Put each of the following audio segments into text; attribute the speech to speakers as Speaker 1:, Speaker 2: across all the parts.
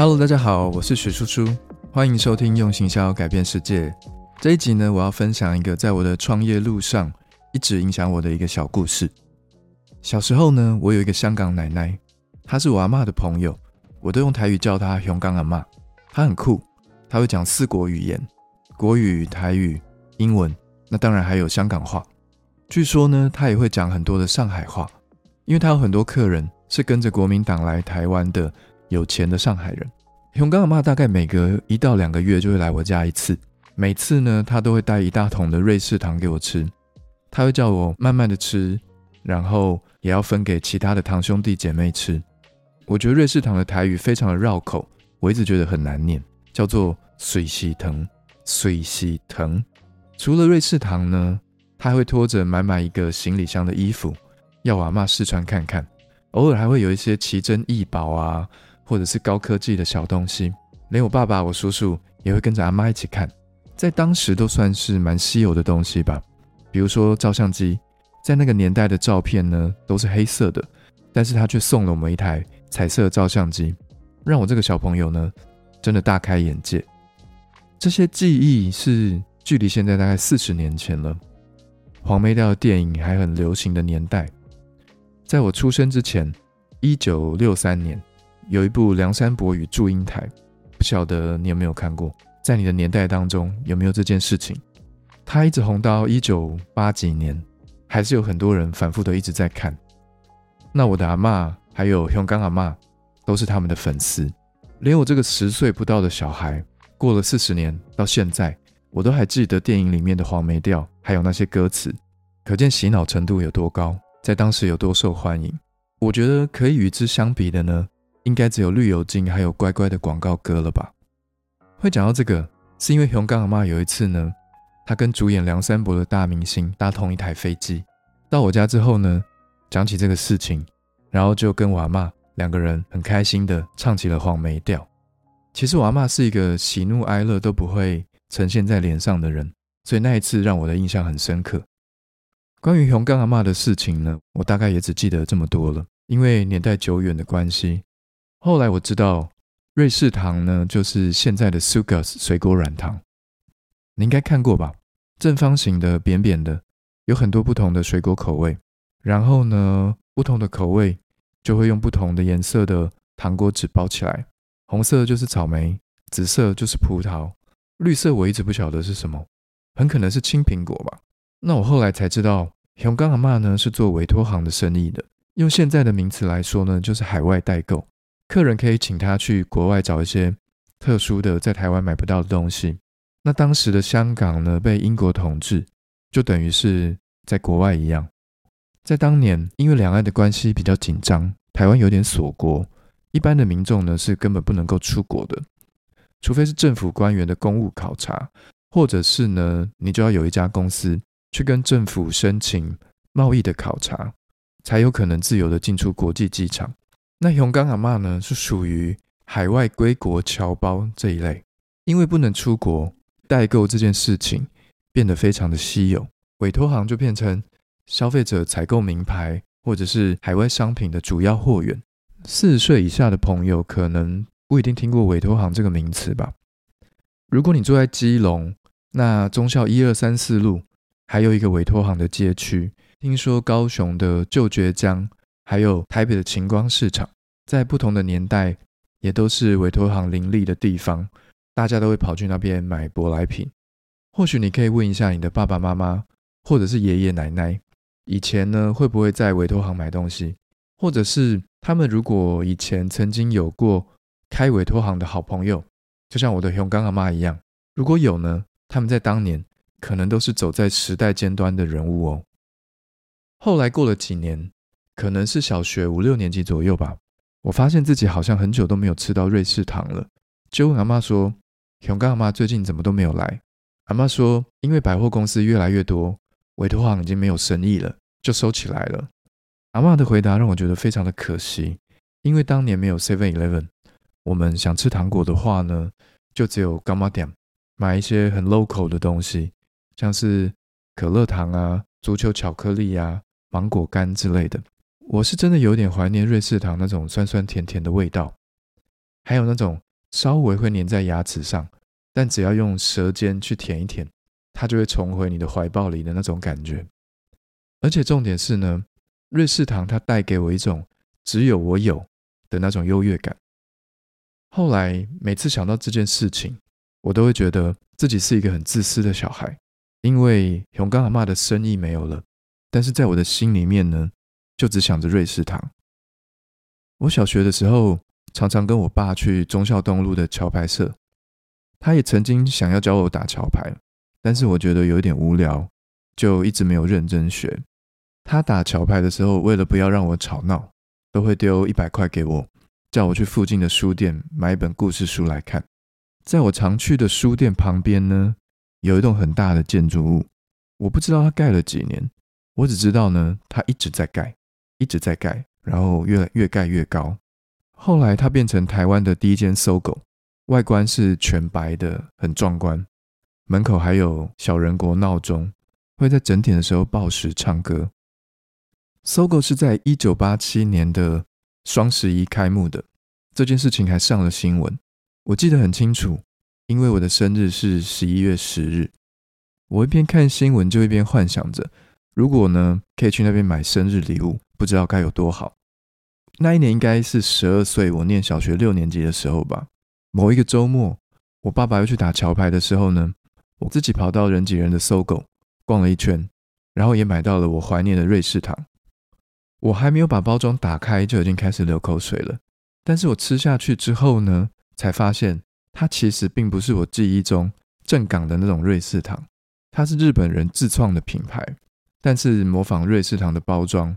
Speaker 1: Hello，大家好，我是许叔叔，欢迎收听用行销改变世界。这一集呢，我要分享一个在我的创业路上一直影响我的一个小故事。小时候呢，我有一个香港奶奶，她是我阿妈的朋友，我都用台语叫她“熊港阿妈”。她很酷，她会讲四国语言：国语、台语、英文，那当然还有香港话。据说呢，她也会讲很多的上海话，因为她有很多客人是跟着国民党来台湾的。有钱的上海人，熊刚阿妈大概每隔一到两个月就会来我家一次。每次呢，他都会带一大桶的瑞士糖给我吃，他会叫我慢慢的吃，然后也要分给其他的堂兄弟姐妹吃。我觉得瑞士糖的台语非常的绕口，我一直觉得很难念，叫做水西藤，水西藤。除了瑞士糖呢，他会拖着满满一个行李箱的衣服，要我阿妈试穿看看。偶尔还会有一些奇珍异宝啊。或者是高科技的小东西，连我爸爸、我叔叔也会跟着阿妈一起看，在当时都算是蛮稀有的东西吧。比如说照相机，在那个年代的照片呢都是黑色的，但是他却送了我们一台彩色照相机，让我这个小朋友呢真的大开眼界。这些记忆是距离现在大概四十年前了，黄梅调的电影还很流行的年代，在我出生之前，一九六三年。有一部《梁山伯与祝英台》，不晓得你有没有看过？在你的年代当中有没有这件事情？它一直红到一九八几年，还是有很多人反复的一直在看。那我的阿妈还有香港阿妈都是他们的粉丝，连我这个十岁不到的小孩，过了四十年到现在，我都还记得电影里面的黄梅调，还有那些歌词，可见洗脑程度有多高，在当时有多受欢迎。我觉得可以与之相比的呢？应该只有绿油精还有乖乖的广告歌了吧？会讲到这个，是因为熊刚阿妈有一次呢，他跟主演梁山伯的大明星搭同一台飞机，到我家之后呢，讲起这个事情，然后就跟我阿妈两个人很开心的唱起了黄梅调。其实我阿妈是一个喜怒哀乐都不会呈现在脸上的人，所以那一次让我的印象很深刻。关于熊刚阿妈的事情呢，我大概也只记得这么多了，因为年代久远的关系。后来我知道，瑞士糖呢，就是现在的 Sugar 水果软糖，你应该看过吧？正方形的、扁扁的，有很多不同的水果口味。然后呢，不同的口味就会用不同的颜色的糖果纸包起来。红色就是草莓，紫色就是葡萄，绿色我一直不晓得是什么，很可能是青苹果吧。那我后来才知道，熊刚阿妈呢是做委托行的生意的，用现在的名词来说呢，就是海外代购。客人可以请他去国外找一些特殊的，在台湾买不到的东西。那当时的香港呢，被英国统治，就等于是在国外一样。在当年，因为两岸的关系比较紧张，台湾有点锁国，一般的民众呢是根本不能够出国的，除非是政府官员的公务考察，或者是呢，你就要有一家公司去跟政府申请贸易的考察，才有可能自由的进出国际机场。那熊刚阿妈呢，是属于海外归国侨胞这一类，因为不能出国，代购这件事情变得非常的稀有，委托行就变成消费者采购名牌或者是海外商品的主要货源。四十岁以下的朋友可能不一定听过委托行这个名词吧？如果你住在基隆，那忠孝一二三四路还有一个委托行的街区，听说高雄的旧爵江。还有台北的晴光市场，在不同的年代也都是委托行林立的地方，大家都会跑去那边买舶来品。或许你可以问一下你的爸爸妈妈，或者是爷爷奶奶，以前呢会不会在委托行买东西？或者是他们如果以前曾经有过开委托行的好朋友，就像我的熊刚阿妈一样，如果有呢，他们在当年可能都是走在时代尖端的人物哦。后来过了几年。可能是小学五六年级左右吧，我发现自己好像很久都没有吃到瑞士糖了，就问阿妈说：“熊刚阿妈最近怎么都没有来？”阿妈说：“因为百货公司越来越多，委托行已经没有生意了，就收起来了。”阿妈的回答让我觉得非常的可惜，因为当年没有 Seven Eleven，我们想吃糖果的话呢，就只有干妈店买一些很 local 的东西，像是可乐糖啊、足球巧克力啊、芒果干之类的。我是真的有点怀念瑞士糖那种酸酸甜甜的味道，还有那种稍微会粘在牙齿上，但只要用舌尖去舔一舔，它就会重回你的怀抱里的那种感觉。而且重点是呢，瑞士糖它带给我一种只有我有的那种优越感。后来每次想到这件事情，我都会觉得自己是一个很自私的小孩，因为熊刚阿妈的生意没有了，但是在我的心里面呢，就只想着瑞士糖。我小学的时候，常常跟我爸去忠孝东路的桥牌社，他也曾经想要教我打桥牌，但是我觉得有点无聊，就一直没有认真学。他打桥牌的时候，为了不要让我吵闹，都会丢一百块给我，叫我去附近的书店买一本故事书来看。在我常去的书店旁边呢，有一栋很大的建筑物，我不知道它盖了几年，我只知道呢，它一直在盖，一直在盖。然后越越盖越高，后来它变成台湾的第一间搜狗，外观是全白的，很壮观。门口还有小人国闹钟，会在整点的时候报时唱歌。搜狗是在一九八七年的双十一开幕的，这件事情还上了新闻，我记得很清楚，因为我的生日是十一月十日。我一边看新闻就一边幻想着，如果呢可以去那边买生日礼物。不知道该有多好。那一年应该是十二岁，我念小学六年级的时候吧。某一个周末，我爸爸要去打桥牌的时候呢，我自己跑到人挤人的搜狗逛了一圈，然后也买到了我怀念的瑞士糖。我还没有把包装打开，就已经开始流口水了。但是我吃下去之后呢，才发现它其实并不是我记忆中正港的那种瑞士糖，它是日本人自创的品牌，但是模仿瑞士糖的包装。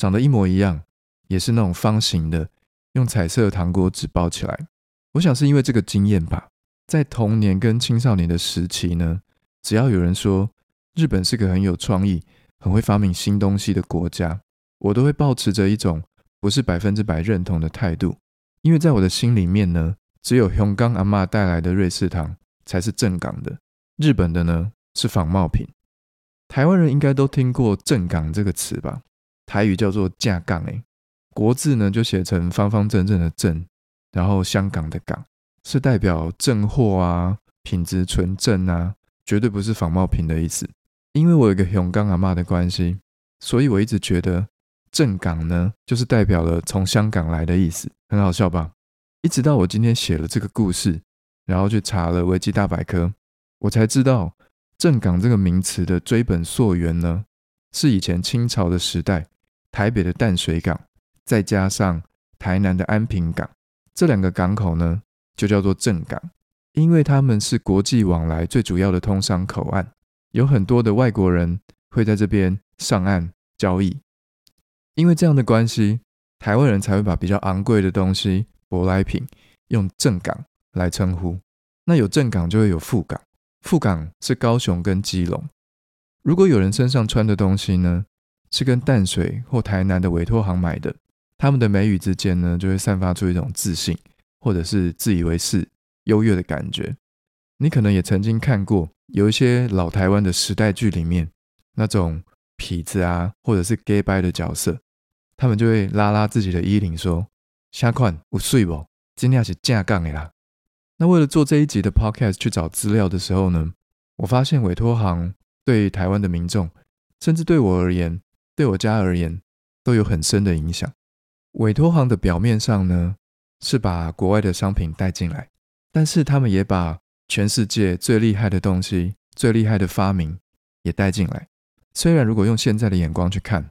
Speaker 1: 长得一模一样，也是那种方形的，用彩色糖果纸包起来。我想是因为这个经验吧，在童年跟青少年的时期呢，只要有人说日本是个很有创意、很会发明新东西的国家，我都会保持着一种不是百分之百认同的态度。因为在我的心里面呢，只有熊刚阿妈带来的瑞士糖才是正港的，日本的呢是仿冒品。台湾人应该都听过“正港”这个词吧？台语叫做“架杠”哎，国字呢就写成方方正正的“正”，然后香港的“港”是代表正货啊，品质纯正啊，绝对不是仿冒品的意思。因为我有个熊刚阿妈的关系，所以我一直觉得“正港”呢就是代表了从香港来的意思，很好笑吧？一直到我今天写了这个故事，然后去查了维基大百科，我才知道“正港”这个名词的追本溯源呢，是以前清朝的时代。台北的淡水港，再加上台南的安平港，这两个港口呢，就叫做正港，因为他们是国际往来最主要的通商口岸，有很多的外国人会在这边上岸交易。因为这样的关系，台湾人才会把比较昂贵的东西、舶来品用正港来称呼。那有正港就会有副港，副港是高雄跟基隆。如果有人身上穿的东西呢？是跟淡水或台南的委托行买的，他们的眉宇之间呢，就会散发出一种自信，或者是自以为是、优越的感觉。你可能也曾经看过，有一些老台湾的时代剧里面，那种痞子啊，或者是 gay by 的角色，他们就会拉拉自己的衣领说：“下款我睡不？今天是架杠的啦。”那为了做这一集的 podcast 去找资料的时候呢，我发现委托行对台湾的民众，甚至对我而言，对我家而言，都有很深的影响。委托行的表面上呢，是把国外的商品带进来，但是他们也把全世界最厉害的东西、最厉害的发明也带进来。虽然如果用现在的眼光去看，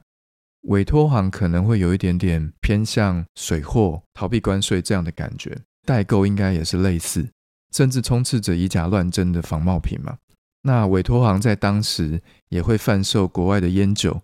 Speaker 1: 委托行可能会有一点点偏向水货、逃避关税这样的感觉，代购应该也是类似，甚至充斥着以假乱真的仿冒品嘛。那委托行在当时也会贩售国外的烟酒。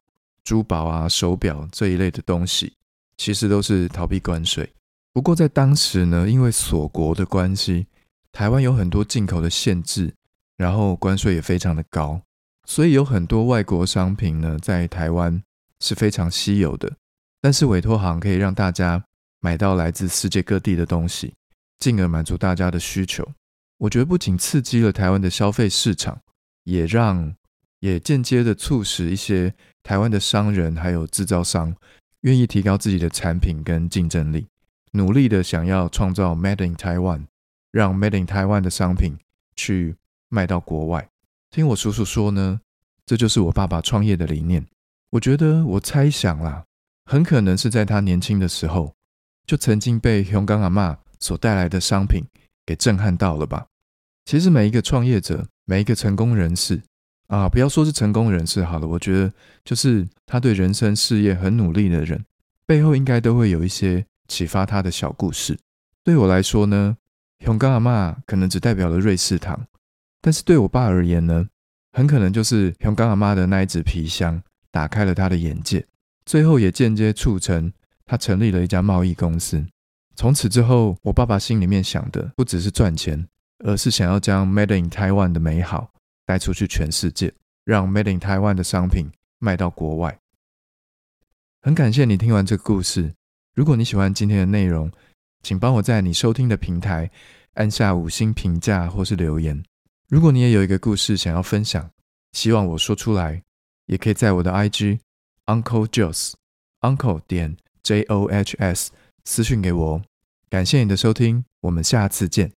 Speaker 1: 珠宝啊、手表这一类的东西，其实都是逃避关税。不过在当时呢，因为锁国的关系，台湾有很多进口的限制，然后关税也非常的高，所以有很多外国商品呢，在台湾是非常稀有的。但是委托行可以让大家买到来自世界各地的东西，进而满足大家的需求。我觉得不仅刺激了台湾的消费市场，也让。也间接的促使一些台湾的商人还有制造商愿意提高自己的产品跟竞争力，努力的想要创造 Made in Taiwan 让 Made in Taiwan 的商品去卖到国外。听我叔叔说呢，这就是我爸爸创业的理念。我觉得，我猜想啦，很可能是在他年轻的时候，就曾经被熊刚阿妈所带来的商品给震撼到了吧。其实每一个创业者，每一个成功人士啊，不要说是成功人士好了，我觉得就是他对人生事业很努力的人，背后应该都会有一些启发他的小故事。对我来说呢，熊刚阿妈可能只代表了瑞士糖，但是对我爸而言呢，很可能就是熊刚阿妈的那一支皮箱打开了他的眼界，最后也间接促成他成立了一家贸易公司。从此之后，我爸爸心里面想的不只是赚钱。而是想要将 Made in Taiwan 的美好带出去全世界，让 Made in Taiwan 的商品卖到国外。很感谢你听完这个故事。如果你喜欢今天的内容，请帮我在你收听的平台按下五星评价或是留言。如果你也有一个故事想要分享，希望我说出来，也可以在我的 IG Uncle Joss Uncle 点 J O H S 私讯给我。感谢你的收听，我们下次见。